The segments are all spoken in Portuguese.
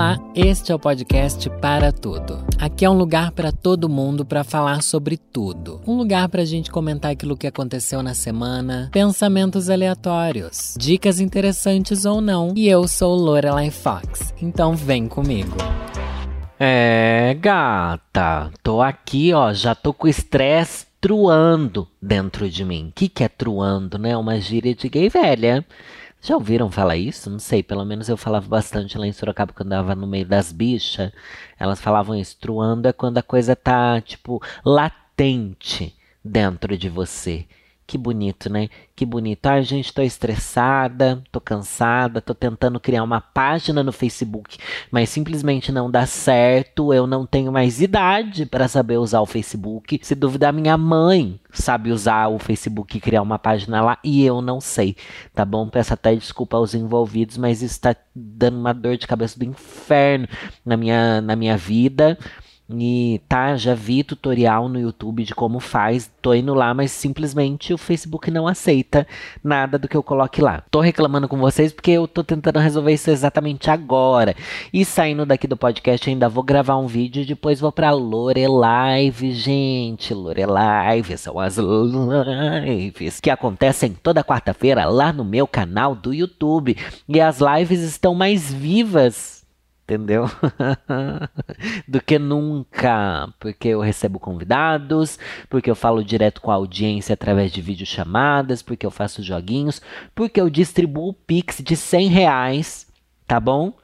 Olá, este é o podcast Para Tudo. Aqui é um lugar para todo mundo para falar sobre tudo. Um lugar para a gente comentar aquilo que aconteceu na semana, pensamentos aleatórios, dicas interessantes ou não. E eu sou Lorelai Fox, então vem comigo. É, gata, tô aqui, ó, já tô com estresse truando dentro de mim. O que, que é truando, né? Uma gíria de gay velha. Já ouviram falar isso? Não sei, pelo menos eu falava bastante lá em Sorocaba quando andava no meio das bichas. Elas falavam isso. Truando é quando a coisa tá, tipo, latente dentro de você. Que bonito, né? Que bonito. Ai, gente, tô estressada, tô cansada, tô tentando criar uma página no Facebook, mas simplesmente não dá certo. Eu não tenho mais idade para saber usar o Facebook. Se duvidar, minha mãe sabe usar o Facebook e criar uma página lá e eu não sei, tá bom? Peço até desculpa aos envolvidos, mas isso tá dando uma dor de cabeça do inferno na minha, na minha vida. E tá, já vi tutorial no YouTube de como faz, tô indo lá, mas simplesmente o Facebook não aceita nada do que eu coloque lá. Tô reclamando com vocês porque eu tô tentando resolver isso exatamente agora. E saindo daqui do podcast, ainda vou gravar um vídeo e depois vou pra Lorelive, gente. Lorelive são as lives que acontecem toda quarta-feira lá no meu canal do YouTube. E as lives estão mais vivas entendeu? do que nunca, porque eu recebo convidados, porque eu falo direto com a audiência através de videochamadas, porque eu faço joguinhos, porque eu distribuo Pix de 100 reais, tá bom?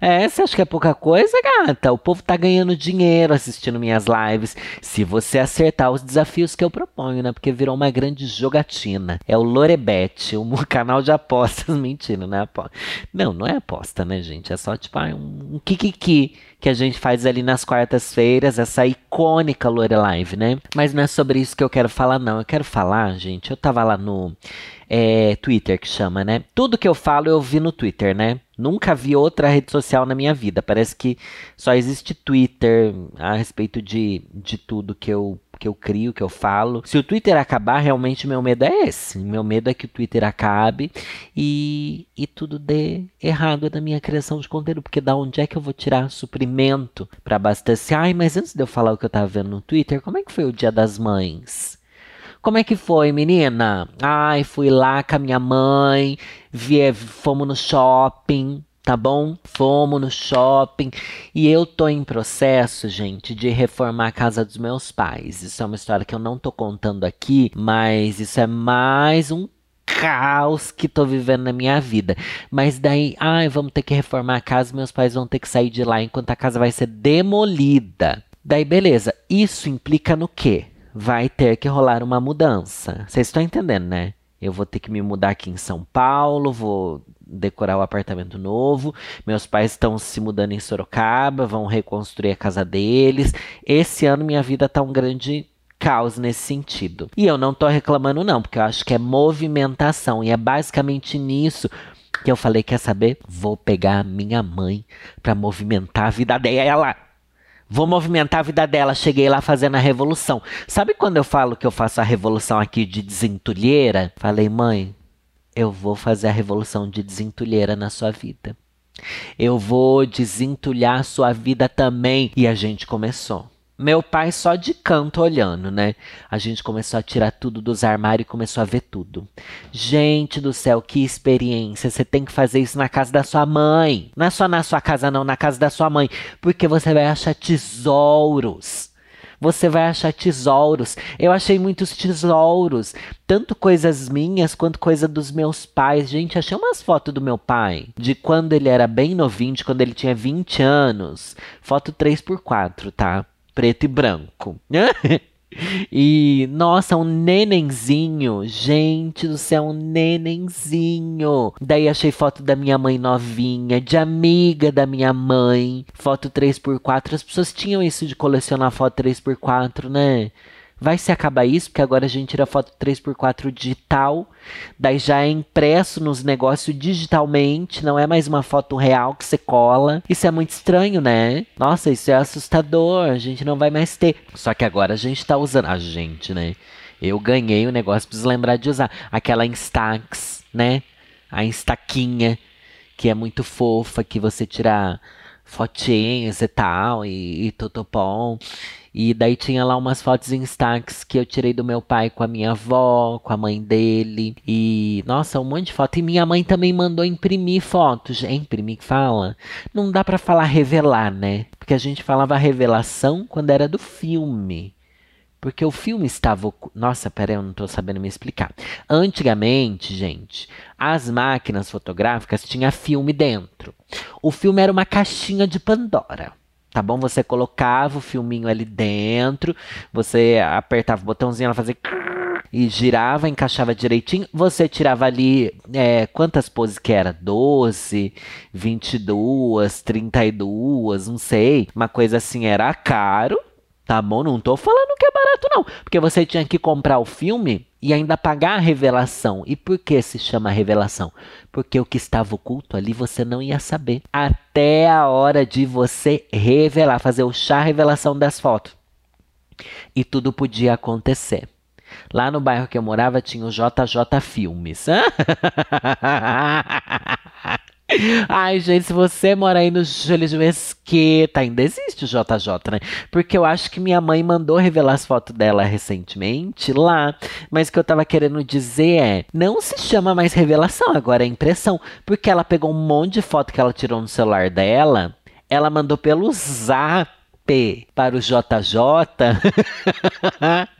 É, você acha que é pouca coisa, gata? O povo tá ganhando dinheiro assistindo minhas lives. Se você acertar os desafios que eu proponho, né? Porque virou uma grande jogatina. É o Lorebet, um canal de apostas. Mentira, não é aposta. Não, não é aposta, né, gente? É só tipo um, kikiki que a gente faz ali nas quartas-feiras, essa icônica Lorelive, né? Mas não é sobre isso que eu quero falar, não. Eu quero falar, gente. Eu tava lá no é, Twitter que chama, né? Tudo que eu falo eu vi no Twitter, né? Nunca vi outra rede social na minha vida. Parece que só existe Twitter a respeito de, de tudo que eu, que eu crio, que eu falo. Se o Twitter acabar, realmente meu medo é esse. Meu medo é que o Twitter acabe e, e tudo dê errado na minha criação de conteúdo. Porque da onde é que eu vou tirar suprimento para abastecer? Ai, mas antes de eu falar o que eu tava vendo no Twitter, como é que foi o dia das mães? Como é que foi, menina? Ai, fui lá com a minha mãe, vi, fomos no shopping, tá bom? Fomos no shopping e eu tô em processo, gente, de reformar a casa dos meus pais. Isso é uma história que eu não tô contando aqui, mas isso é mais um caos que tô vivendo na minha vida. Mas daí, ai, vamos ter que reformar a casa, meus pais vão ter que sair de lá enquanto a casa vai ser demolida. Daí, beleza. Isso implica no quê? Vai ter que rolar uma mudança. Vocês estão entendendo, né? Eu vou ter que me mudar aqui em São Paulo, vou decorar o apartamento novo. Meus pais estão se mudando em Sorocaba, vão reconstruir a casa deles. Esse ano minha vida tá um grande caos nesse sentido. E eu não tô reclamando não, porque eu acho que é movimentação e é basicamente nisso que eu falei, quer saber? Vou pegar a minha mãe para movimentar a vida dela. Vou movimentar a vida dela. Cheguei lá fazendo a revolução. Sabe quando eu falo que eu faço a revolução aqui de desentulheira? Falei, mãe, eu vou fazer a revolução de desentulheira na sua vida. Eu vou desentulhar sua vida também. E a gente começou. Meu pai só de canto olhando, né? A gente começou a tirar tudo dos armários e começou a ver tudo. Gente do céu, que experiência! Você tem que fazer isso na casa da sua mãe. Não é só na sua casa, não, na casa da sua mãe. Porque você vai achar tesouros. Você vai achar tesouros. Eu achei muitos tesouros. Tanto coisas minhas quanto coisa dos meus pais. Gente, achei umas fotos do meu pai. De quando ele era bem novinho, de quando ele tinha 20 anos. Foto 3x4, tá? Preto e branco. E, nossa, um nenenzinho. Gente do céu, um nenenzinho. Daí achei foto da minha mãe novinha, de amiga da minha mãe. Foto 3x4. As pessoas tinham isso de colecionar foto 3x4, né? Vai se acabar isso, porque agora a gente tira foto 3x4 digital, daí já é impresso nos negócios digitalmente, não é mais uma foto real que você cola. Isso é muito estranho, né? Nossa, isso é assustador, a gente não vai mais ter. Só que agora a gente tá usando. A gente, né? Eu ganhei o negócio, preciso lembrar de usar. Aquela Instax, né? A Instaquinha, que é muito fofa, que você tira fotinhos e tal, e, e tutupom. E daí tinha lá umas fotos em destaques que eu tirei do meu pai com a minha avó, com a mãe dele. E, nossa, um monte de foto. E minha mãe também mandou imprimir fotos. É imprimir que fala? Não dá para falar revelar, né? Porque a gente falava revelação quando era do filme. Porque o filme estava. Nossa, peraí, eu não estou sabendo me explicar. Antigamente, gente, as máquinas fotográficas tinham filme dentro. O filme era uma caixinha de Pandora tá bom? Você colocava o filminho ali dentro, você apertava o botãozinho, ela fazia e girava, encaixava direitinho. Você tirava ali é, quantas poses que era? 12, 22, 32, não sei. Uma coisa assim era caro, tá bom? Não tô falando que é barato, não. Porque você tinha que comprar o filme e ainda pagar a revelação. E por que se chama revelação? Porque o que estava oculto ali você não ia saber. Até a hora de você revelar, fazer o chá revelação das fotos. E tudo podia acontecer. Lá no bairro que eu morava tinha o JJ Filmes. Ai, gente, se você mora aí no Júlio de Mesquita, ainda existe o JJ, né? Porque eu acho que minha mãe mandou revelar as fotos dela recentemente lá. Mas o que eu tava querendo dizer é: não se chama mais revelação, agora é impressão. Porque ela pegou um monte de foto que ela tirou no celular dela, ela mandou pelo zap para o JJ.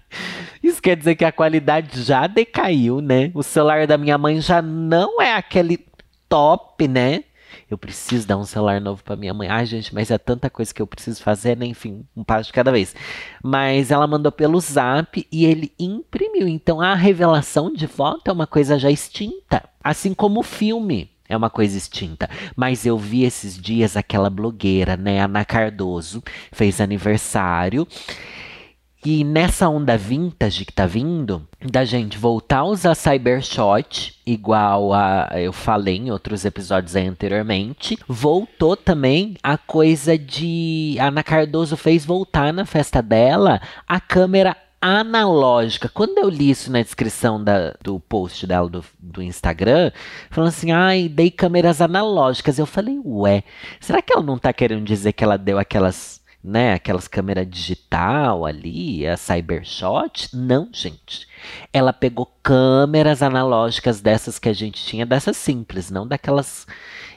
Isso quer dizer que a qualidade já decaiu, né? O celular da minha mãe já não é aquele top, né? Eu preciso dar um celular novo para minha mãe. Ai, gente, mas é tanta coisa que eu preciso fazer, né? Enfim, um passo de cada vez. Mas ela mandou pelo zap e ele imprimiu. Então a revelação de foto é uma coisa já extinta. Assim como o filme é uma coisa extinta. Mas eu vi esses dias aquela blogueira, né? Ana Cardoso, fez aniversário. E nessa onda vintage que tá vindo, da gente voltar a usar Cybershot, igual a eu falei em outros episódios anteriormente, voltou também a coisa de. A Ana Cardoso fez voltar na festa dela a câmera analógica. Quando eu li isso na descrição da, do post dela do, do Instagram, falando assim, ai, dei câmeras analógicas. Eu falei, ué, será que ela não tá querendo dizer que ela deu aquelas né, aquelas câmeras digital ali, a Cybershot. Não, gente. Ela pegou câmeras analógicas dessas que a gente tinha, dessas simples, não daquelas.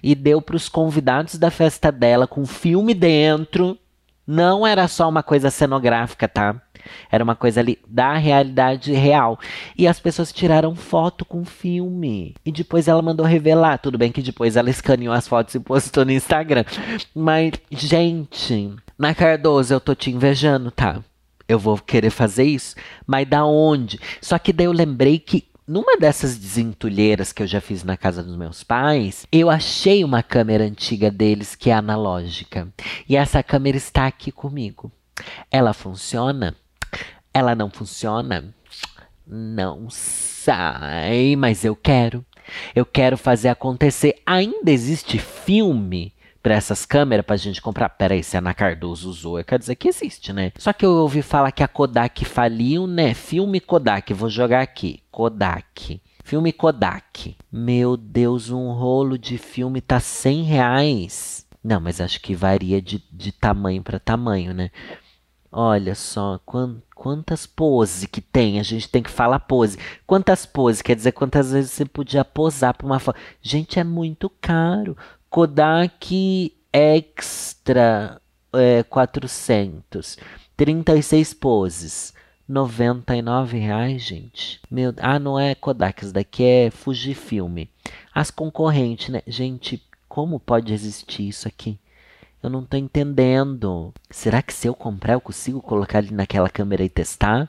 E deu para os convidados da festa dela com filme dentro. Não era só uma coisa cenográfica, tá? Era uma coisa ali da realidade real. E as pessoas tiraram foto com filme. E depois ela mandou revelar. Tudo bem que depois ela escaneou as fotos e postou no Instagram. Mas, gente, na Cardoso, eu tô te invejando, tá? Eu vou querer fazer isso, mas da onde? Só que daí eu lembrei que numa dessas desentulheiras que eu já fiz na casa dos meus pais, eu achei uma câmera antiga deles que é analógica. E essa câmera está aqui comigo. Ela funciona? Ela não funciona? Não sai, mas eu quero. Eu quero fazer acontecer. Ainda existe filme essas câmeras pra gente comprar. Pera aí, se a Ana Cardoso usou, quer dizer que existe, né? Só que eu ouvi falar que a Kodak faliu, né? Filme Kodak, vou jogar aqui. Kodak. Filme Kodak. Meu Deus, um rolo de filme tá 100 reais. Não, mas acho que varia de, de tamanho para tamanho, né? Olha só, quantas poses que tem. A gente tem que falar pose. Quantas poses? Quer dizer, quantas vezes você podia posar para uma foto. Gente, é muito caro. Kodak Extra é, 400. 36 poses. 99 reais, gente. Meu, ah, não é Kodak, isso daqui é Fujifilm. As concorrentes, né? Gente, como pode existir isso aqui? Eu não tô entendendo. Será que se eu comprar eu consigo colocar ali naquela câmera e testar?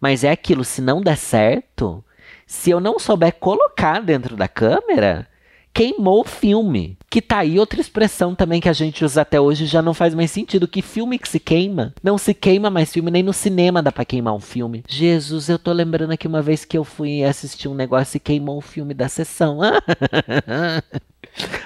Mas é aquilo, se não der certo, se eu não souber colocar dentro da câmera, queimou o filme. Que tá aí outra expressão também que a gente usa até hoje já não faz mais sentido. Que filme que se queima? Não se queima mais filme, nem no cinema dá pra queimar um filme. Jesus, eu tô lembrando aqui uma vez que eu fui assistir um negócio e queimou o filme da sessão.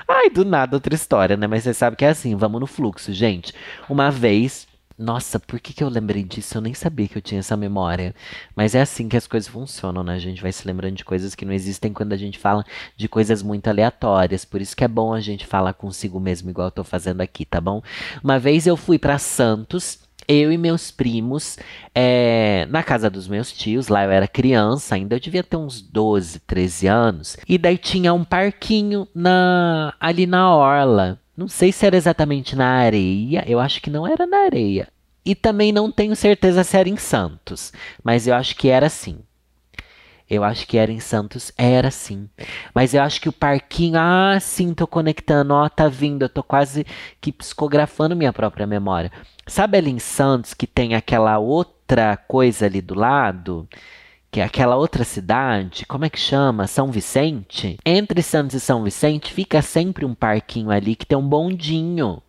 Ai, do nada outra história, né? Mas você sabe que é assim, vamos no fluxo, gente. Uma vez Nossa, por que, que eu lembrei disso? Eu nem sabia que eu tinha essa memória. Mas é assim que as coisas funcionam, né? A gente vai se lembrando de coisas que não existem quando a gente fala de coisas muito aleatórias. Por isso que é bom a gente falar consigo mesmo, igual eu tô fazendo aqui, tá bom? Uma vez eu fui para Santos eu e meus primos é, na casa dos meus tios. Lá eu era criança, ainda eu devia ter uns 12, 13 anos. E daí tinha um parquinho na, ali na orla. Não sei se era exatamente na areia, eu acho que não era na areia. E também não tenho certeza se era em Santos, mas eu acho que era sim. Eu acho que era em Santos, era sim. Mas eu acho que o parquinho, ah, sim, tô conectando, ó, tá vindo, eu tô quase que psicografando minha própria memória. Sabe ali em Santos que tem aquela outra coisa ali do lado? Que é aquela outra cidade, como é que chama? São Vicente? Entre Santos e São Vicente fica sempre um parquinho ali que tem um bondinho.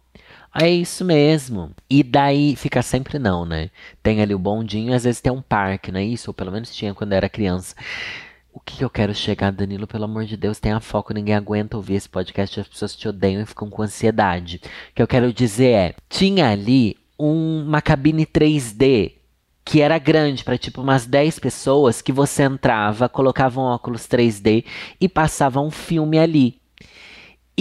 É isso mesmo. E daí fica sempre não, né? Tem ali o bondinho, às vezes tem um parque, não é isso? Ou pelo menos tinha quando eu era criança. O que eu quero chegar, Danilo? Pelo amor de Deus, tenha foco, ninguém aguenta ouvir esse podcast, as pessoas te odeiam e ficam com ansiedade. O que eu quero dizer é, tinha ali um, uma cabine 3D que era grande para tipo umas 10 pessoas que você entrava, colocava um óculos 3D e passava um filme ali.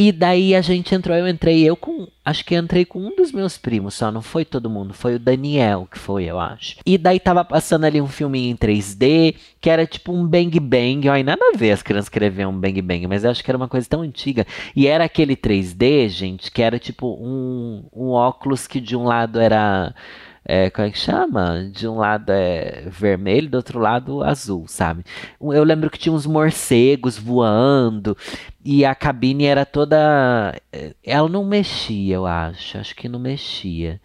E daí a gente entrou, eu entrei, eu com. Acho que entrei com um dos meus primos só, não foi todo mundo, foi o Daniel que foi, eu acho. E daí tava passando ali um filminho em 3D, que era tipo um Bang Bang. Ai, nada a ver as crianças escrever um Bang Bang, mas eu acho que era uma coisa tão antiga. E era aquele 3D, gente, que era tipo um, um óculos que de um lado era é, como é que chama? De um lado é vermelho, do outro lado azul, sabe? Eu lembro que tinha uns morcegos voando e a cabine era toda. É, ela não mexia, eu acho. Acho que não mexia.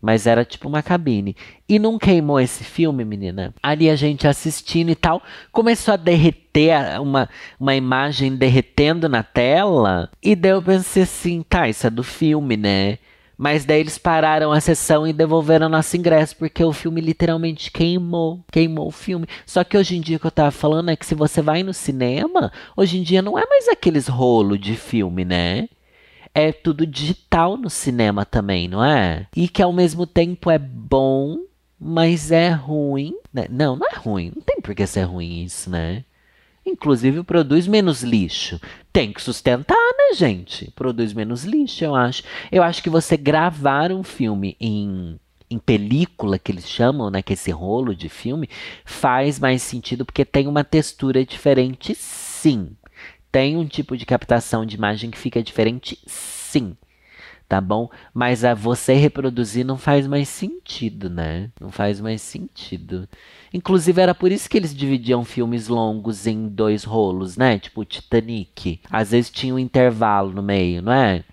Mas era tipo uma cabine. E não queimou esse filme, menina? Ali a gente assistindo e tal. Começou a derreter uma, uma imagem derretendo na tela. E daí eu pensei assim, tá, isso é do filme, né? Mas daí eles pararam a sessão e devolveram nosso ingresso, porque o filme literalmente queimou. Queimou o filme. Só que hoje em dia o que eu tava falando é que se você vai no cinema, hoje em dia não é mais aqueles rolo de filme, né? É tudo digital no cinema também, não é? E que ao mesmo tempo é bom, mas é ruim. Né? Não, não é ruim. Não tem por que ser ruim isso, né? Inclusive produz menos lixo. Tem que sustentar, né, gente? Produz menos lixo, eu acho. Eu acho que você gravar um filme em, em película, que eles chamam, né, que é esse rolo de filme, faz mais sentido porque tem uma textura diferente, sim. Tem um tipo de captação de imagem que fica diferente, sim tá bom? Mas a você reproduzir não faz mais sentido, né? Não faz mais sentido. Inclusive, era por isso que eles dividiam filmes longos em dois rolos, né? Tipo Titanic. Às vezes tinha um intervalo no meio, não é?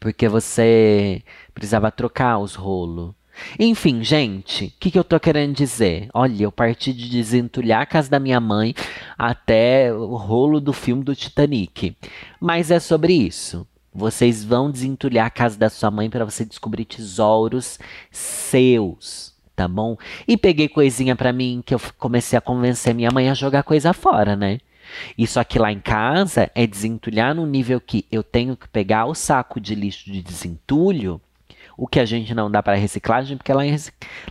Porque você precisava trocar os rolos. Enfim, gente, o que, que eu tô querendo dizer? Olha, eu parti de desentulhar a casa da minha mãe até o rolo do filme do Titanic. Mas é sobre isso. Vocês vão desentulhar a casa da sua mãe para você descobrir tesouros seus tá bom? E peguei coisinha para mim que eu comecei a convencer minha mãe a jogar coisa fora, né? Isso aqui lá em casa é desentulhar no nível que eu tenho que pegar o saco de lixo de desentulho, o que a gente não dá para reciclagem, porque lá em,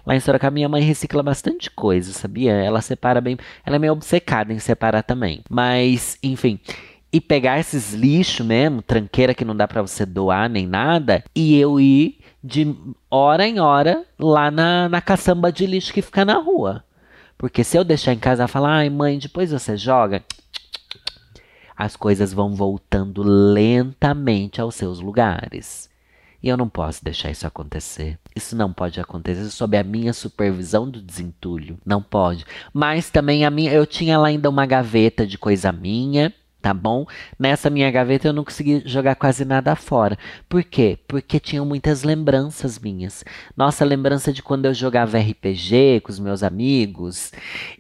lá em Sorocaba minha mãe recicla bastante coisa, sabia? Ela separa bem, ela é meio obcecada em separar também. Mas, enfim, e pegar esses lixos mesmo, tranqueira que não dá para você doar nem nada, e eu ir de hora em hora lá na, na caçamba de lixo que fica na rua. Porque se eu deixar em casa e falar, ai mãe, depois você joga, as coisas vão voltando lentamente aos seus lugares. E eu não posso deixar isso acontecer. Isso não pode acontecer sob a minha supervisão do desentulho. Não pode. Mas também a minha, eu tinha lá ainda uma gaveta de coisa minha tá bom? Nessa minha gaveta eu não consegui jogar quase nada fora. Por quê? Porque tinham muitas lembranças minhas. Nossa, lembrança de quando eu jogava RPG com os meus amigos.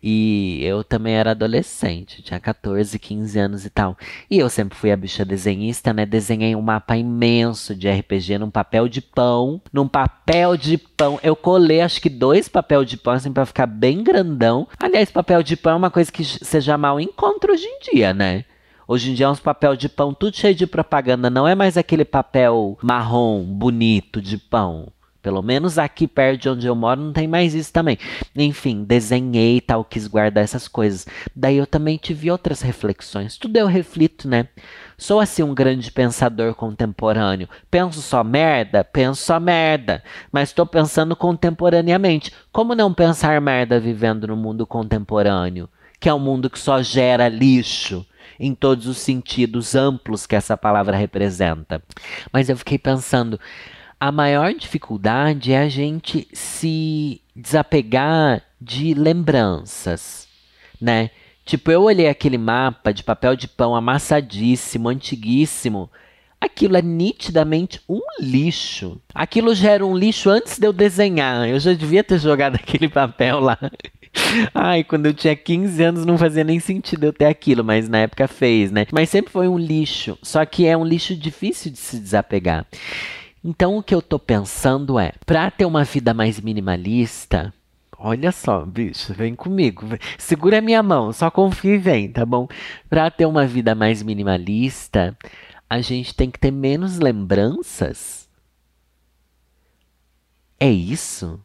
E eu também era adolescente, tinha 14, 15 anos e tal. E eu sempre fui a bicha desenhista, né? Desenhei um mapa imenso de RPG num papel de pão. Num papel de pão. Eu colei acho que dois papel de pão assim pra ficar bem grandão. Aliás, papel de pão é uma coisa que já mal encontra hoje em dia, né? Hoje em dia é uns papel de pão tudo cheio de propaganda, não é mais aquele papel marrom bonito de pão. Pelo menos aqui perto de onde eu moro não tem mais isso também. Enfim, desenhei e tal, quis guardar essas coisas. Daí eu também tive outras reflexões. Tudo eu reflito, né? Sou assim um grande pensador contemporâneo. Penso só merda? Penso só merda. Mas estou pensando contemporaneamente. Como não pensar merda vivendo no mundo contemporâneo? Que é um mundo que só gera lixo em todos os sentidos amplos que essa palavra representa. Mas eu fiquei pensando, a maior dificuldade é a gente se desapegar de lembranças, né? Tipo, eu olhei aquele mapa de papel de pão amassadíssimo, antiguíssimo. Aquilo é nitidamente um lixo. Aquilo já era um lixo antes de eu desenhar. Eu já devia ter jogado aquele papel lá. Ai, quando eu tinha 15 anos não fazia nem sentido eu ter aquilo, mas na época fez, né? Mas sempre foi um lixo. Só que é um lixo difícil de se desapegar. Então o que eu tô pensando é, para ter uma vida mais minimalista, olha só, bicho, vem comigo, segura a minha mão, só confia e vem, tá bom? Para ter uma vida mais minimalista, a gente tem que ter menos lembranças. É isso?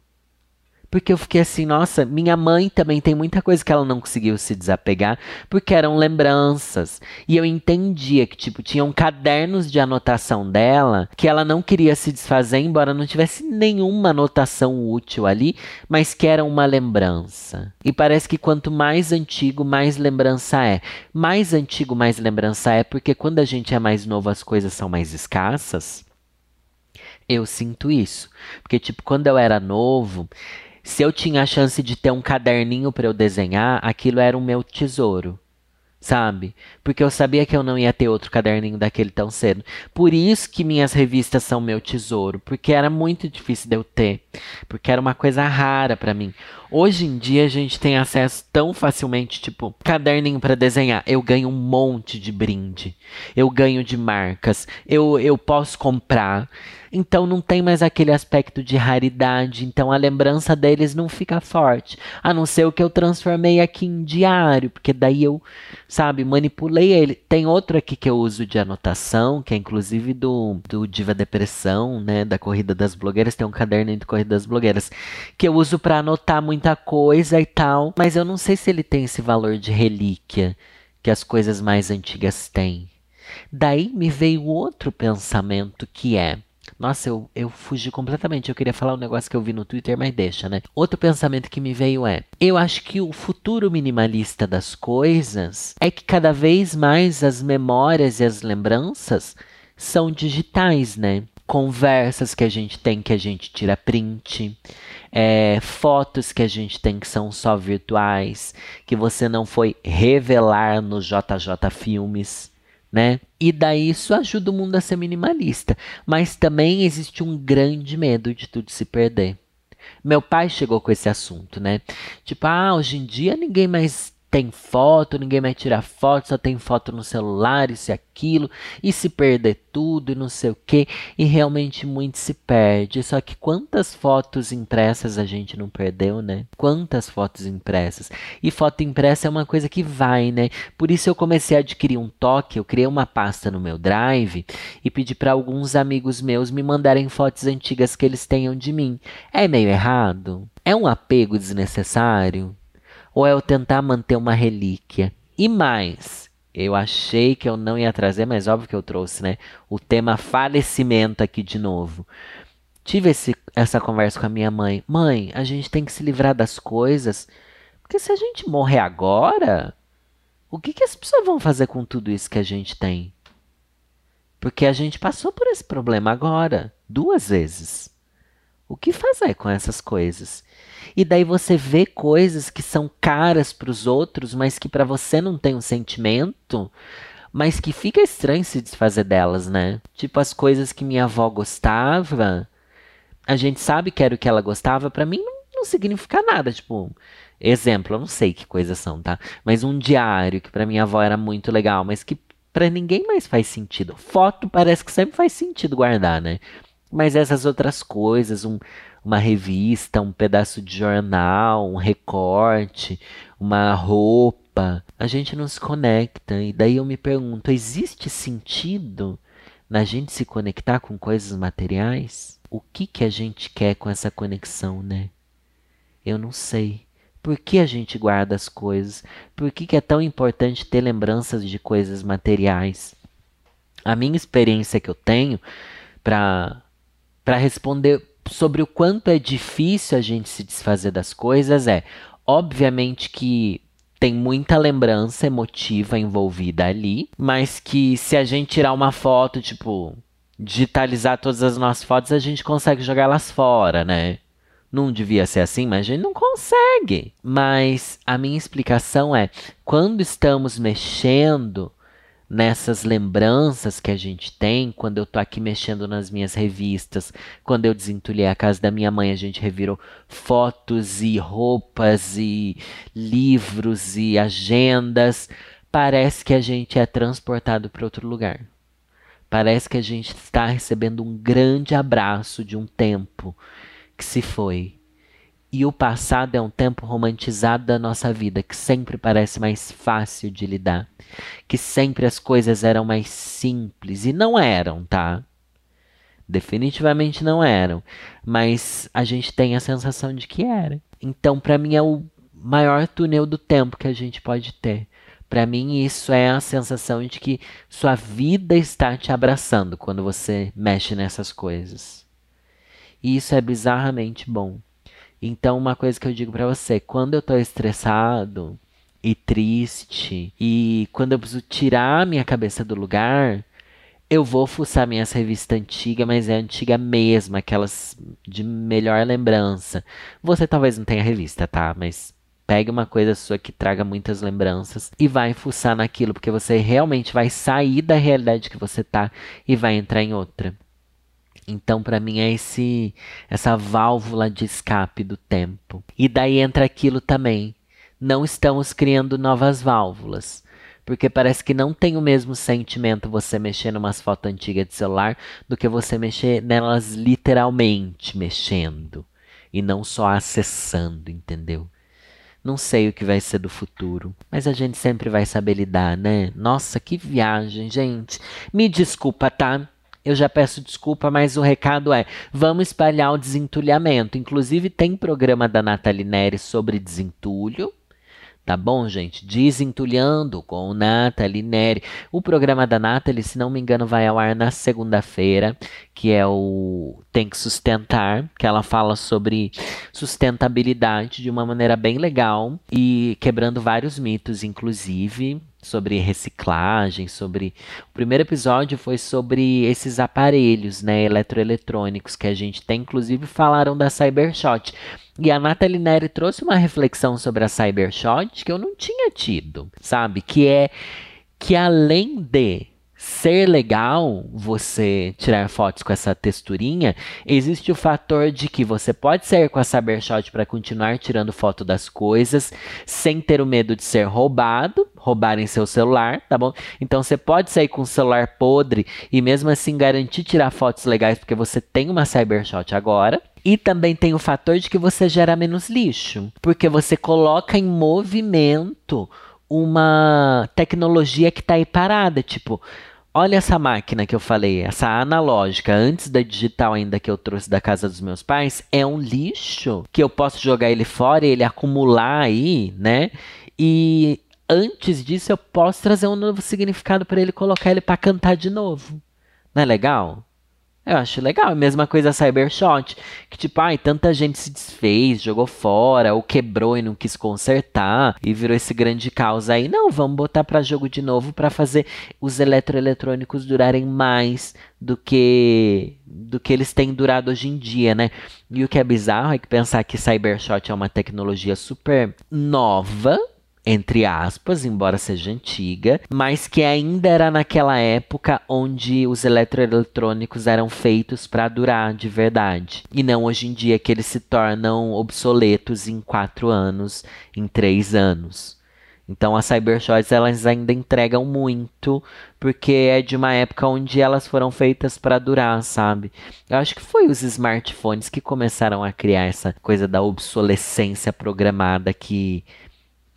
Porque eu fiquei assim, nossa, minha mãe também tem muita coisa que ela não conseguiu se desapegar, porque eram lembranças. E eu entendia que, tipo, tinham cadernos de anotação dela que ela não queria se desfazer, embora não tivesse nenhuma anotação útil ali, mas que era uma lembrança. E parece que quanto mais antigo, mais lembrança é. Mais antigo, mais lembrança é, porque quando a gente é mais novo, as coisas são mais escassas. Eu sinto isso. Porque, tipo, quando eu era novo, se eu tinha a chance de ter um caderninho para eu desenhar, aquilo era o meu tesouro, sabe? Porque eu sabia que eu não ia ter outro caderninho daquele tão cedo. Por isso que minhas revistas são meu tesouro, porque era muito difícil de eu ter, porque era uma coisa rara para mim. Hoje em dia a gente tem acesso tão facilmente, tipo, caderninho para desenhar. Eu ganho um monte de brinde. Eu ganho de marcas. Eu, eu posso comprar. Então não tem mais aquele aspecto de raridade, então a lembrança deles não fica forte. A não ser o que eu transformei aqui em diário, porque daí eu, sabe, manipulei ele. Tem outro aqui que eu uso de anotação, que é inclusive do, do Diva Depressão, né, da Corrida das Blogueiras, tem um caderno de Corrida das Blogueiras, que eu uso para anotar muita coisa e tal, mas eu não sei se ele tem esse valor de relíquia que as coisas mais antigas têm. Daí me veio outro pensamento que é nossa, eu, eu fugi completamente. Eu queria falar um negócio que eu vi no Twitter, mas deixa, né? Outro pensamento que me veio é: eu acho que o futuro minimalista das coisas é que cada vez mais as memórias e as lembranças são digitais, né? Conversas que a gente tem que a gente tira print, é, fotos que a gente tem que são só virtuais, que você não foi revelar no JJ Filmes né? E daí isso ajuda o mundo a ser minimalista. Mas também existe um grande medo de tudo se perder. Meu pai chegou com esse assunto, né? Tipo, ah, hoje em dia ninguém mais tem foto, ninguém mais tira foto, só tem foto no celular, isso e aquilo, e se perder tudo e não sei o que, e realmente muito se perde. Só que quantas fotos impressas a gente não perdeu, né? Quantas fotos impressas? E foto impressa é uma coisa que vai, né? Por isso eu comecei a adquirir um toque, eu criei uma pasta no meu Drive e pedi para alguns amigos meus me mandarem fotos antigas que eles tenham de mim. É meio errado? É um apego desnecessário? Ou é eu tentar manter uma relíquia? E mais, eu achei que eu não ia trazer, mas óbvio que eu trouxe, né? O tema falecimento aqui de novo. Tive esse, essa conversa com a minha mãe. Mãe, a gente tem que se livrar das coisas, porque se a gente morrer agora, o que, que as pessoas vão fazer com tudo isso que a gente tem? Porque a gente passou por esse problema agora, duas vezes. O que fazer com essas coisas? E daí você vê coisas que são caras para os outros, mas que para você não tem um sentimento, mas que fica estranho se desfazer delas, né? Tipo as coisas que minha avó gostava, a gente sabe que era o que ela gostava, para mim não, não significa nada, tipo, exemplo, eu não sei que coisas são, tá? Mas um diário que para minha avó era muito legal, mas que para ninguém mais faz sentido. Foto parece que sempre faz sentido guardar, né? Mas essas outras coisas, um, uma revista, um pedaço de jornal, um recorte, uma roupa, a gente não se conecta. E daí eu me pergunto: existe sentido na gente se conectar com coisas materiais? O que que a gente quer com essa conexão, né? Eu não sei. Por que a gente guarda as coisas? Por que, que é tão importante ter lembranças de coisas materiais? A minha experiência que eu tenho para responder sobre o quanto é difícil a gente se desfazer das coisas é, obviamente que tem muita lembrança emotiva envolvida ali, mas que se a gente tirar uma foto, tipo, digitalizar todas as nossas fotos, a gente consegue jogar elas fora, né? Não devia ser assim, mas a gente não consegue. Mas a minha explicação é: quando estamos mexendo nessas lembranças que a gente tem, quando eu tô aqui mexendo nas minhas revistas, quando eu desentulhei a casa da minha mãe, a gente revirou fotos e roupas e livros e agendas, parece que a gente é transportado para outro lugar. Parece que a gente está recebendo um grande abraço de um tempo que se foi. E o passado é um tempo romantizado da nossa vida, que sempre parece mais fácil de lidar, que sempre as coisas eram mais simples e não eram, tá? Definitivamente não eram, mas a gente tem a sensação de que era. Então, para mim é o maior túnel do tempo que a gente pode ter. Para mim, isso é a sensação de que sua vida está te abraçando quando você mexe nessas coisas. E isso é bizarramente bom. Então, uma coisa que eu digo para você, quando eu tô estressado e triste, e quando eu preciso tirar minha cabeça do lugar, eu vou fuçar minhas revistas antigas, mas é antiga mesmo, aquelas de melhor lembrança. Você talvez não tenha revista, tá? Mas pegue uma coisa sua que traga muitas lembranças e vai fuçar naquilo, porque você realmente vai sair da realidade que você tá e vai entrar em outra. Então, para mim, é esse, essa válvula de escape do tempo. E daí entra aquilo também. Não estamos criando novas válvulas. Porque parece que não tem o mesmo sentimento você mexer numas fotos antigas de celular do que você mexer nelas literalmente mexendo. E não só acessando, entendeu? Não sei o que vai ser do futuro, mas a gente sempre vai saber lidar, né? Nossa, que viagem, gente. Me desculpa, tá? Eu já peço desculpa, mas o recado é: vamos espalhar o desentulhamento. Inclusive, tem programa da Nathalie Neri sobre desentulho. Tá bom, gente? Desentulhando com Nathalie Neri. O programa da Nathalie, se não me engano, vai ao ar na segunda-feira, que é o Tem que Sustentar, que ela fala sobre sustentabilidade de uma maneira bem legal e quebrando vários mitos, inclusive sobre reciclagem, sobre o primeiro episódio foi sobre esses aparelhos, né, eletroeletrônicos que a gente tem, inclusive falaram da Cybershot. E a Nathalie Neri trouxe uma reflexão sobre a Cybershot que eu não tinha tido, sabe? Que é que além de ser legal você tirar fotos com essa texturinha, existe o fator de que você pode sair com a Cybershot para continuar tirando foto das coisas sem ter o medo de ser roubado, roubarem seu celular, tá bom? Então você pode sair com o celular podre e mesmo assim garantir tirar fotos legais porque você tem uma Cybershot agora. E também tem o fator de que você gera menos lixo, porque você coloca em movimento uma tecnologia que está aí parada, tipo, Olha essa máquina que eu falei, essa analógica, antes da digital ainda que eu trouxe da casa dos meus pais, é um lixo que eu posso jogar ele fora e ele acumular aí, né? E antes disso eu posso trazer um novo significado para ele colocar ele para cantar de novo. Não é legal? Eu acho legal. A mesma coisa a Cybershot. Que tipo, ai, tanta gente se desfez, jogou fora, ou quebrou e não quis consertar. E virou esse grande caos aí. Não, vamos botar para jogo de novo para fazer os eletroeletrônicos durarem mais do que do que eles têm durado hoje em dia, né? E o que é bizarro é que pensar que Cybershot é uma tecnologia super nova, entre aspas, embora seja antiga, mas que ainda era naquela época onde os eletroeletrônicos eram feitos para durar de verdade. E não hoje em dia que eles se tornam obsoletos em quatro anos, em três anos. Então as Cybershots elas ainda entregam muito, porque é de uma época onde elas foram feitas para durar, sabe? Eu acho que foi os smartphones que começaram a criar essa coisa da obsolescência programada que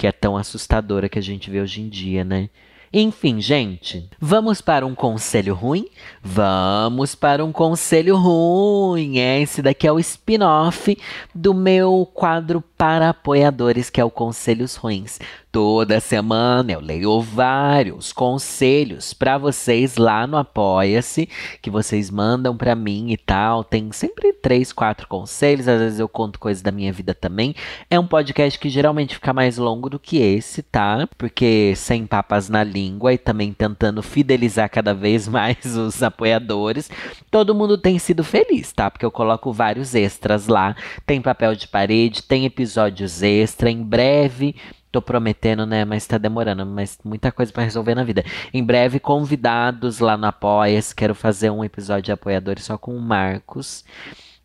que é tão assustadora que a gente vê hoje em dia, né? Enfim, gente, vamos para um conselho ruim? Vamos para um conselho ruim. Esse daqui é o spin-off do meu quadro para apoiadores, que é o Conselhos Ruins. Toda semana eu leio vários conselhos para vocês lá no Apoia-se, que vocês mandam para mim e tal. Tem sempre três, quatro conselhos, às vezes eu conto coisas da minha vida também. É um podcast que geralmente fica mais longo do que esse, tá? Porque sem papas na língua e também tentando fidelizar cada vez mais os apoiadores. Todo mundo tem sido feliz, tá? Porque eu coloco vários extras lá. Tem papel de parede, tem episódios extra. Em breve Tô prometendo, né? Mas tá demorando. Mas muita coisa para resolver na vida. Em breve, convidados lá no Apoia-se. Quero fazer um episódio de apoiadores só com o Marcos.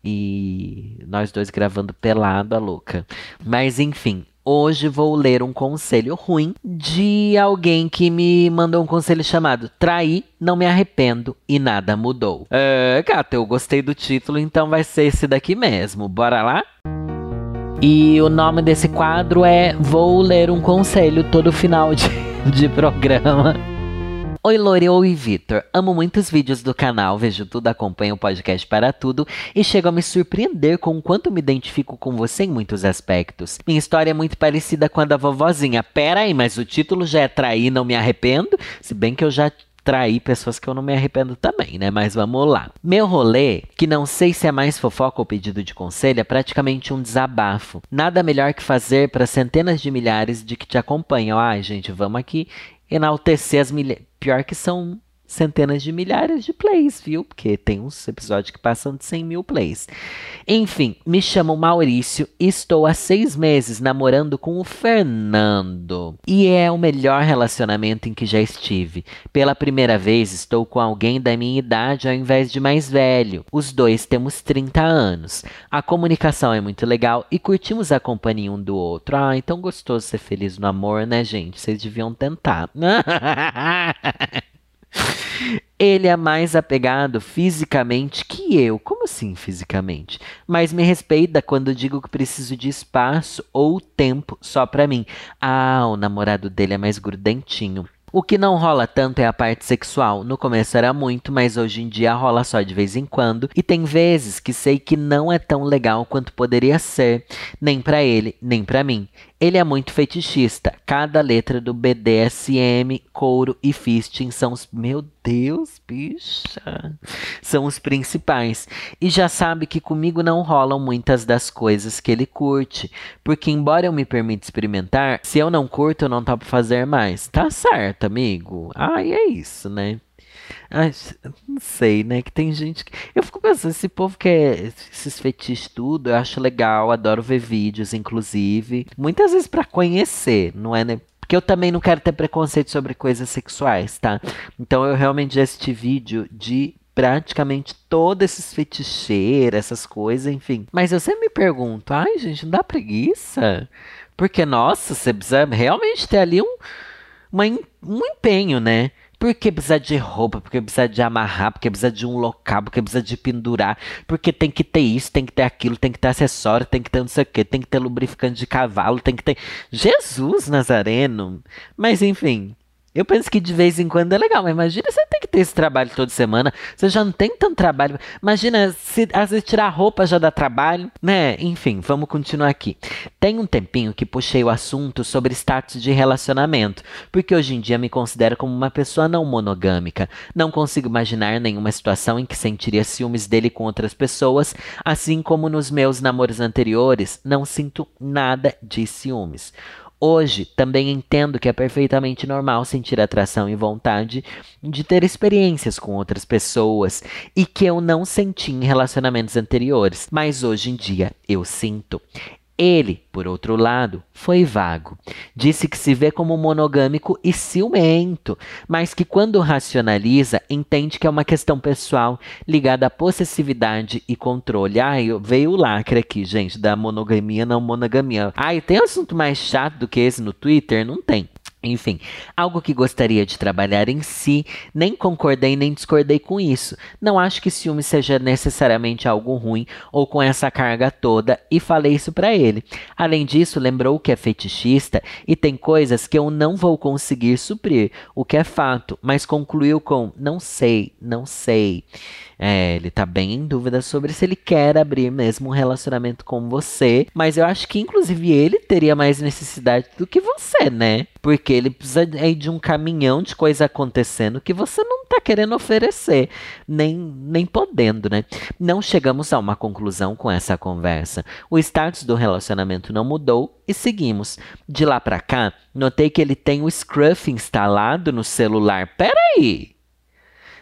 E nós dois gravando pelado, a louca. Mas enfim, Hoje vou ler um conselho ruim de alguém que me mandou um conselho chamado Traí, não me arrependo e nada mudou. É, gata, eu gostei do título, então vai ser esse daqui mesmo. Bora lá? E o nome desse quadro é Vou Ler um Conselho todo final de, de programa. Oi Lore, oi Vitor. Amo muitos vídeos do canal, vejo tudo, acompanho o podcast para tudo e chego a me surpreender com o quanto me identifico com você em muitos aspectos. Minha história é muito parecida com a da vovozinha. Pera aí, mas o título já é Trair, não me arrependo? Se bem que eu já trair pessoas que eu não me arrependo também, né? Mas vamos lá. Meu rolê, que não sei se é mais fofoca ou pedido de conselho, é praticamente um desabafo. Nada melhor que fazer para centenas de milhares de que te acompanham. Ai, gente, vamos aqui enaltecer as milhares. Pior que são centenas de milhares de plays, viu? Porque tem uns episódios que passam de 100 mil plays. Enfim, me chamo Maurício e estou há seis meses namorando com o Fernando. E é o melhor relacionamento em que já estive. Pela primeira vez estou com alguém da minha idade ao invés de mais velho. Os dois temos 30 anos. A comunicação é muito legal e curtimos a companhia um do outro. Ah, então gostoso ser feliz no amor, né, gente? Vocês deviam tentar. Ele é mais apegado fisicamente que eu. Como assim fisicamente? Mas me respeita quando digo que preciso de espaço ou tempo só para mim. Ah, o namorado dele é mais grudentinho. O que não rola tanto é a parte sexual. No começo era muito, mas hoje em dia rola só de vez em quando. E tem vezes que sei que não é tão legal quanto poderia ser, nem para ele, nem para mim. Ele é muito fetichista. Cada letra do BDSM, couro e fisting são os. Meu Deus, bicha! São os principais. E já sabe que comigo não rolam muitas das coisas que ele curte. Porque, embora eu me permita experimentar, se eu não curto, eu não topo fazer mais. Tá certo, amigo? Ai, é isso, né? Ai, não sei, né? Que tem gente que. Eu fico pensando, esse povo que é esses fetiches tudo, eu acho legal, adoro ver vídeos, inclusive. Muitas vezes para conhecer, não é, né? Porque eu também não quero ter preconceito sobre coisas sexuais, tá? Então eu realmente já assisti vídeo de praticamente todos esses feticheiros, essas coisas, enfim. Mas eu sempre me pergunto, ai, gente, não dá preguiça? Porque, nossa, você precisa realmente ter ali um, uma, um empenho, né? Porque precisa de roupa, porque precisa de amarrar, porque precisa de um local, porque precisa de pendurar, porque tem que ter isso, tem que ter aquilo, tem que ter acessório, tem que ter não sei o que, tem que ter lubrificante de cavalo, tem que ter. Jesus Nazareno! Mas enfim, eu penso que de vez em quando é legal, mas imagina você tem que ter esse trabalho toda semana. Você já não tem tanto trabalho. Imagina se às vezes tirar a roupa já dá trabalho, né? Enfim, vamos continuar aqui. Tem um tempinho que puxei o assunto sobre status de relacionamento, porque hoje em dia me considero como uma pessoa não monogâmica. Não consigo imaginar nenhuma situação em que sentiria ciúmes dele com outras pessoas, assim como nos meus namoros anteriores, não sinto nada de ciúmes. Hoje, também entendo que é perfeitamente normal sentir atração e vontade de ter experiências com outras pessoas e que eu não senti em relacionamentos anteriores, mas hoje em dia eu sinto. Ele, por outro lado, foi vago. Disse que se vê como monogâmico e ciumento, mas que quando racionaliza, entende que é uma questão pessoal ligada à possessividade e controle. Ai, veio o lacre aqui, gente, da monogamia não monogamia. Ai, tem assunto mais chato do que esse no Twitter? Não tem. Enfim, algo que gostaria de trabalhar em si, nem concordei nem discordei com isso. Não acho que ciúme seja necessariamente algo ruim ou com essa carga toda e falei isso para ele. Além disso, lembrou que é fetichista e tem coisas que eu não vou conseguir suprir, o que é fato, mas concluiu com não sei, não sei. É, ele tá bem em dúvida sobre se ele quer abrir mesmo um relacionamento com você. Mas eu acho que, inclusive, ele teria mais necessidade do que você, né? Porque ele precisa de um caminhão de coisa acontecendo que você não tá querendo oferecer, nem, nem podendo, né? Não chegamos a uma conclusão com essa conversa. O status do relacionamento não mudou e seguimos. De lá para cá, notei que ele tem o Scruff instalado no celular. Peraí!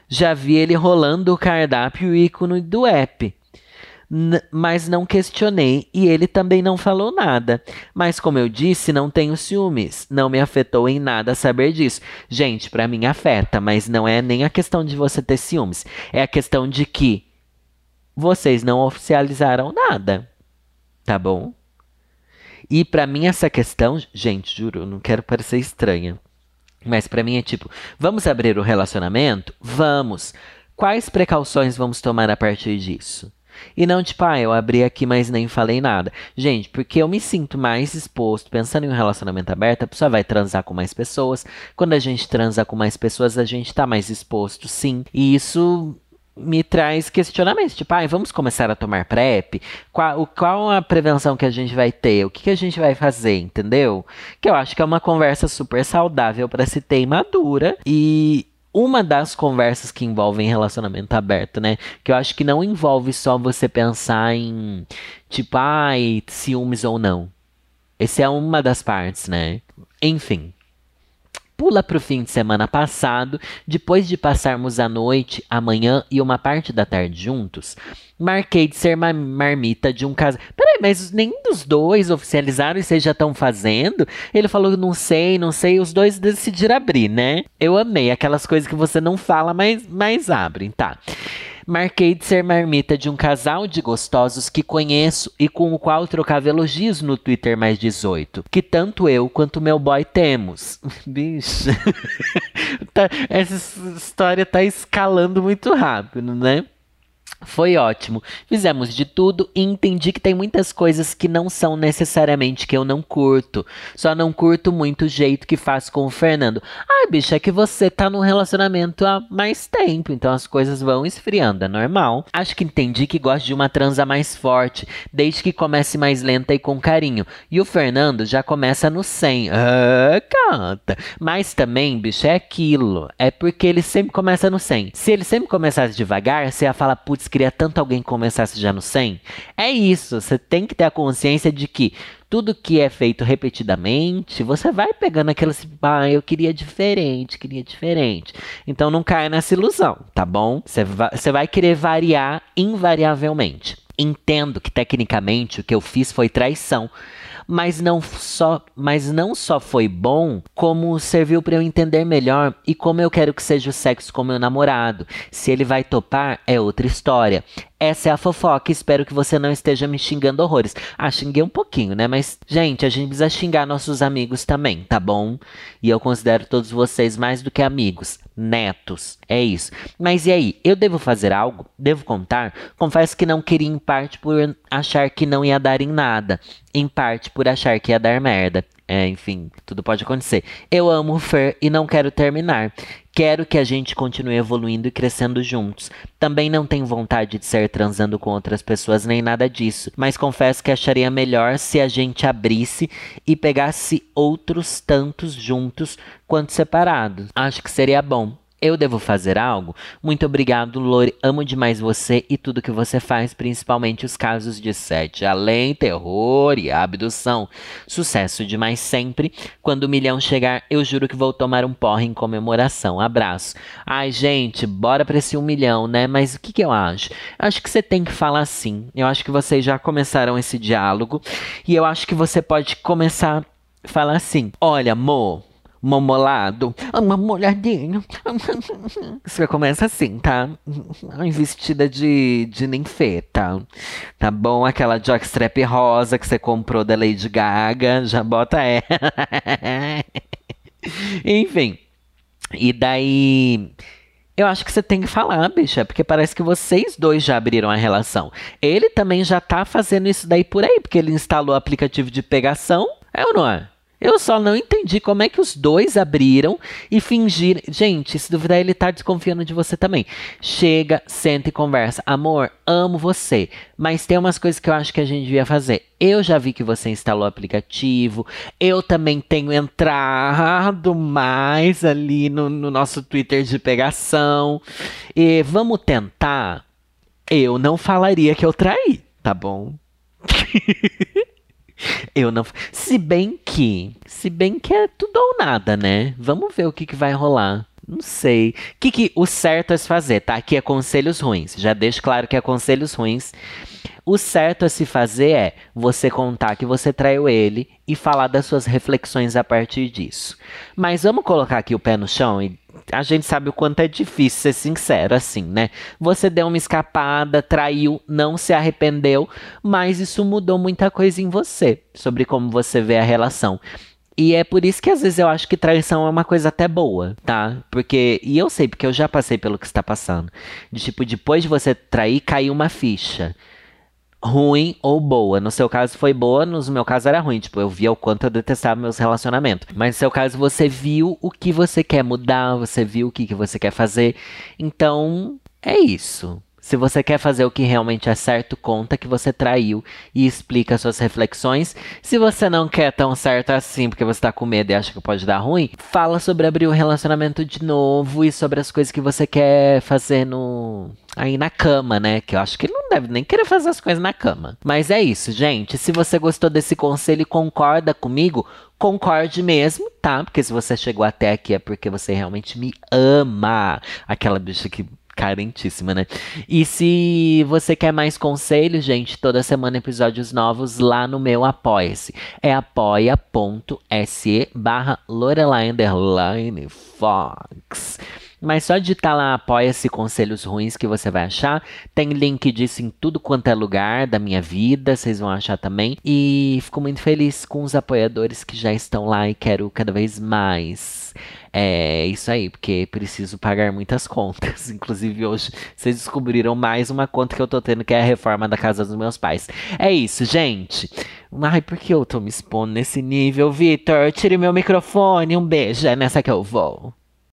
Já vi ele rolando o cardápio e o ícone do app. N mas não questionei e ele também não falou nada. Mas como eu disse, não tenho ciúmes. Não me afetou em nada saber disso. Gente, para mim afeta, mas não é nem a questão de você ter ciúmes. É a questão de que vocês não oficializaram nada. Tá bom? E para mim essa questão, gente, juro, não quero parecer estranha. Mas para mim é tipo, vamos abrir o relacionamento? Vamos. Quais precauções vamos tomar a partir disso? E não tipo, ah, eu abri aqui, mas nem falei nada. Gente, porque eu me sinto mais exposto, pensando em um relacionamento aberto, a pessoa vai transar com mais pessoas. Quando a gente transa com mais pessoas, a gente tá mais exposto, sim. E isso me traz questionamentos, tipo, ah, vamos começar a tomar PrEP? Qual, qual a prevenção que a gente vai ter? O que, que a gente vai fazer, entendeu? Que eu acho que é uma conversa super saudável para se ter madura e uma das conversas que envolvem relacionamento aberto, né? Que eu acho que não envolve só você pensar em, tipo, ai, ciúmes ou não. Essa é uma das partes, né? Enfim pula para o fim de semana passado, depois de passarmos a noite, a manhã e uma parte da tarde juntos. Marquei de ser uma marmita de um casal. Peraí, mas nenhum dos dois oficializaram e vocês já estão fazendo? Ele falou, não sei, não sei. Os dois decidiram abrir, né? Eu amei aquelas coisas que você não fala, mas, mas abrem, tá? Marquei de ser marmita de um casal de gostosos que conheço e com o qual trocava elogios no Twitter mais 18, que tanto eu quanto meu boy temos. Bicho. tá, essa história tá escalando muito rápido, né? Foi ótimo. Fizemos de tudo e entendi que tem muitas coisas que não são necessariamente que eu não curto. Só não curto muito o jeito que faz com o Fernando. Ah, bicho, é que você tá num relacionamento há mais tempo, então as coisas vão esfriando, é normal. Acho que entendi que gosto de uma transa mais forte, desde que comece mais lenta e com carinho. E o Fernando já começa no 100. Ah, canta. Mas também, bicho, é aquilo. É porque ele sempre começa no 100. Se ele sempre começasse devagar, você ia falar, putz, queria tanto alguém que começasse já no 100. É isso, você tem que ter a consciência de que tudo que é feito repetidamente, você vai pegando aquela assim, ah, eu queria diferente, queria diferente. Então não caia nessa ilusão, tá bom? Você vai, você vai querer variar invariavelmente. Entendo que tecnicamente o que eu fiz foi traição, mas não só, mas não só foi bom, como serviu para eu entender melhor e como eu quero que seja o sexo com meu namorado. Se ele vai topar é outra história. Essa é a fofoca. Espero que você não esteja me xingando horrores. Ah, xinguei um pouquinho, né? Mas, gente, a gente precisa xingar nossos amigos também, tá bom? E eu considero todos vocês mais do que amigos. Netos. É isso. Mas e aí? Eu devo fazer algo? Devo contar? Confesso que não queria, em parte, por achar que não ia dar em nada. Em parte, por achar que ia dar merda. É, enfim, tudo pode acontecer. Eu amo o Fer e não quero terminar. Quero que a gente continue evoluindo e crescendo juntos. Também não tenho vontade de ser transando com outras pessoas nem nada disso, mas confesso que acharia melhor se a gente abrisse e pegasse outros tantos juntos quanto separados. Acho que seria bom. Eu devo fazer algo? Muito obrigado, Lore. Amo demais você e tudo que você faz, principalmente os casos de sete além, terror e abdução. Sucesso demais sempre. Quando o milhão chegar, eu juro que vou tomar um porre em comemoração. Abraço. Ai, gente, bora pra esse um milhão, né? Mas o que, que eu acho? Acho que você tem que falar sim. Eu acho que vocês já começaram esse diálogo e eu acho que você pode começar a falar assim: Olha, amor momolado, uma molhadinha. Você começa assim, tá? Vestida de, de ninfeta, tá bom? Aquela jockstrap rosa que você comprou da Lady Gaga, já bota ela. Enfim. E daí. Eu acho que você tem que falar, bicha, porque parece que vocês dois já abriram a relação. Ele também já tá fazendo isso daí por aí, porque ele instalou o aplicativo de pegação. É ou não é? Eu só não entendi como é que os dois abriram e fingiram. Gente, se duvidar, ele tá desconfiando de você também. Chega, senta e conversa. Amor, amo você, mas tem umas coisas que eu acho que a gente devia fazer. Eu já vi que você instalou o aplicativo. Eu também tenho entrado mais ali no, no nosso Twitter de pegação. E vamos tentar. Eu não falaria que eu traí, tá bom? Eu não. Se bem que. Se bem que é tudo ou nada, né? Vamos ver o que, que vai rolar. Não sei. O que, que o certo é se fazer, tá? Aqui é conselhos ruins. Já deixo claro que é conselhos ruins. O certo a se fazer é você contar que você traiu ele e falar das suas reflexões a partir disso. Mas vamos colocar aqui o pé no chão e a gente sabe o quanto é difícil ser sincero assim, né? Você deu uma escapada, traiu, não se arrependeu, mas isso mudou muita coisa em você sobre como você vê a relação. E é por isso que às vezes eu acho que traição é uma coisa até boa, tá? Porque, e eu sei, porque eu já passei pelo que está passando. De tipo, depois de você trair, caiu uma ficha ruim ou boa. No seu caso foi boa, no meu caso era ruim. Tipo, eu via o quanto eu detestava meus relacionamentos. Mas no seu caso você viu o que você quer mudar, você viu o que, que você quer fazer. Então, é isso. Se você quer fazer o que realmente é certo, conta que você traiu e explica suas reflexões. Se você não quer tão certo assim, porque você tá com medo e acha que pode dar ruim, fala sobre abrir o um relacionamento de novo e sobre as coisas que você quer fazer no aí na cama, né? Que eu acho que ele não deve nem querer fazer as coisas na cama. Mas é isso, gente. Se você gostou desse conselho e concorda comigo, concorde mesmo, tá? Porque se você chegou até aqui é porque você realmente me ama. Aquela bicha que carentíssima, né? E se você quer mais conselhos, gente, toda semana episódios novos lá no meu Apoia-se. É apoia.se barra Lorelai Fox. Mas só digitar lá apoia-se conselhos ruins que você vai achar. Tem link disso em tudo quanto é lugar da minha vida, vocês vão achar também. E fico muito feliz com os apoiadores que já estão lá e quero cada vez mais. É isso aí, porque preciso pagar muitas contas. Inclusive, hoje vocês descobriram mais uma conta que eu tô tendo, que é a reforma da casa dos meus pais. É isso, gente. Ai, por que eu tô me expondo nesse nível, Vitor? Tire meu microfone. Um beijo. É nessa que eu vou.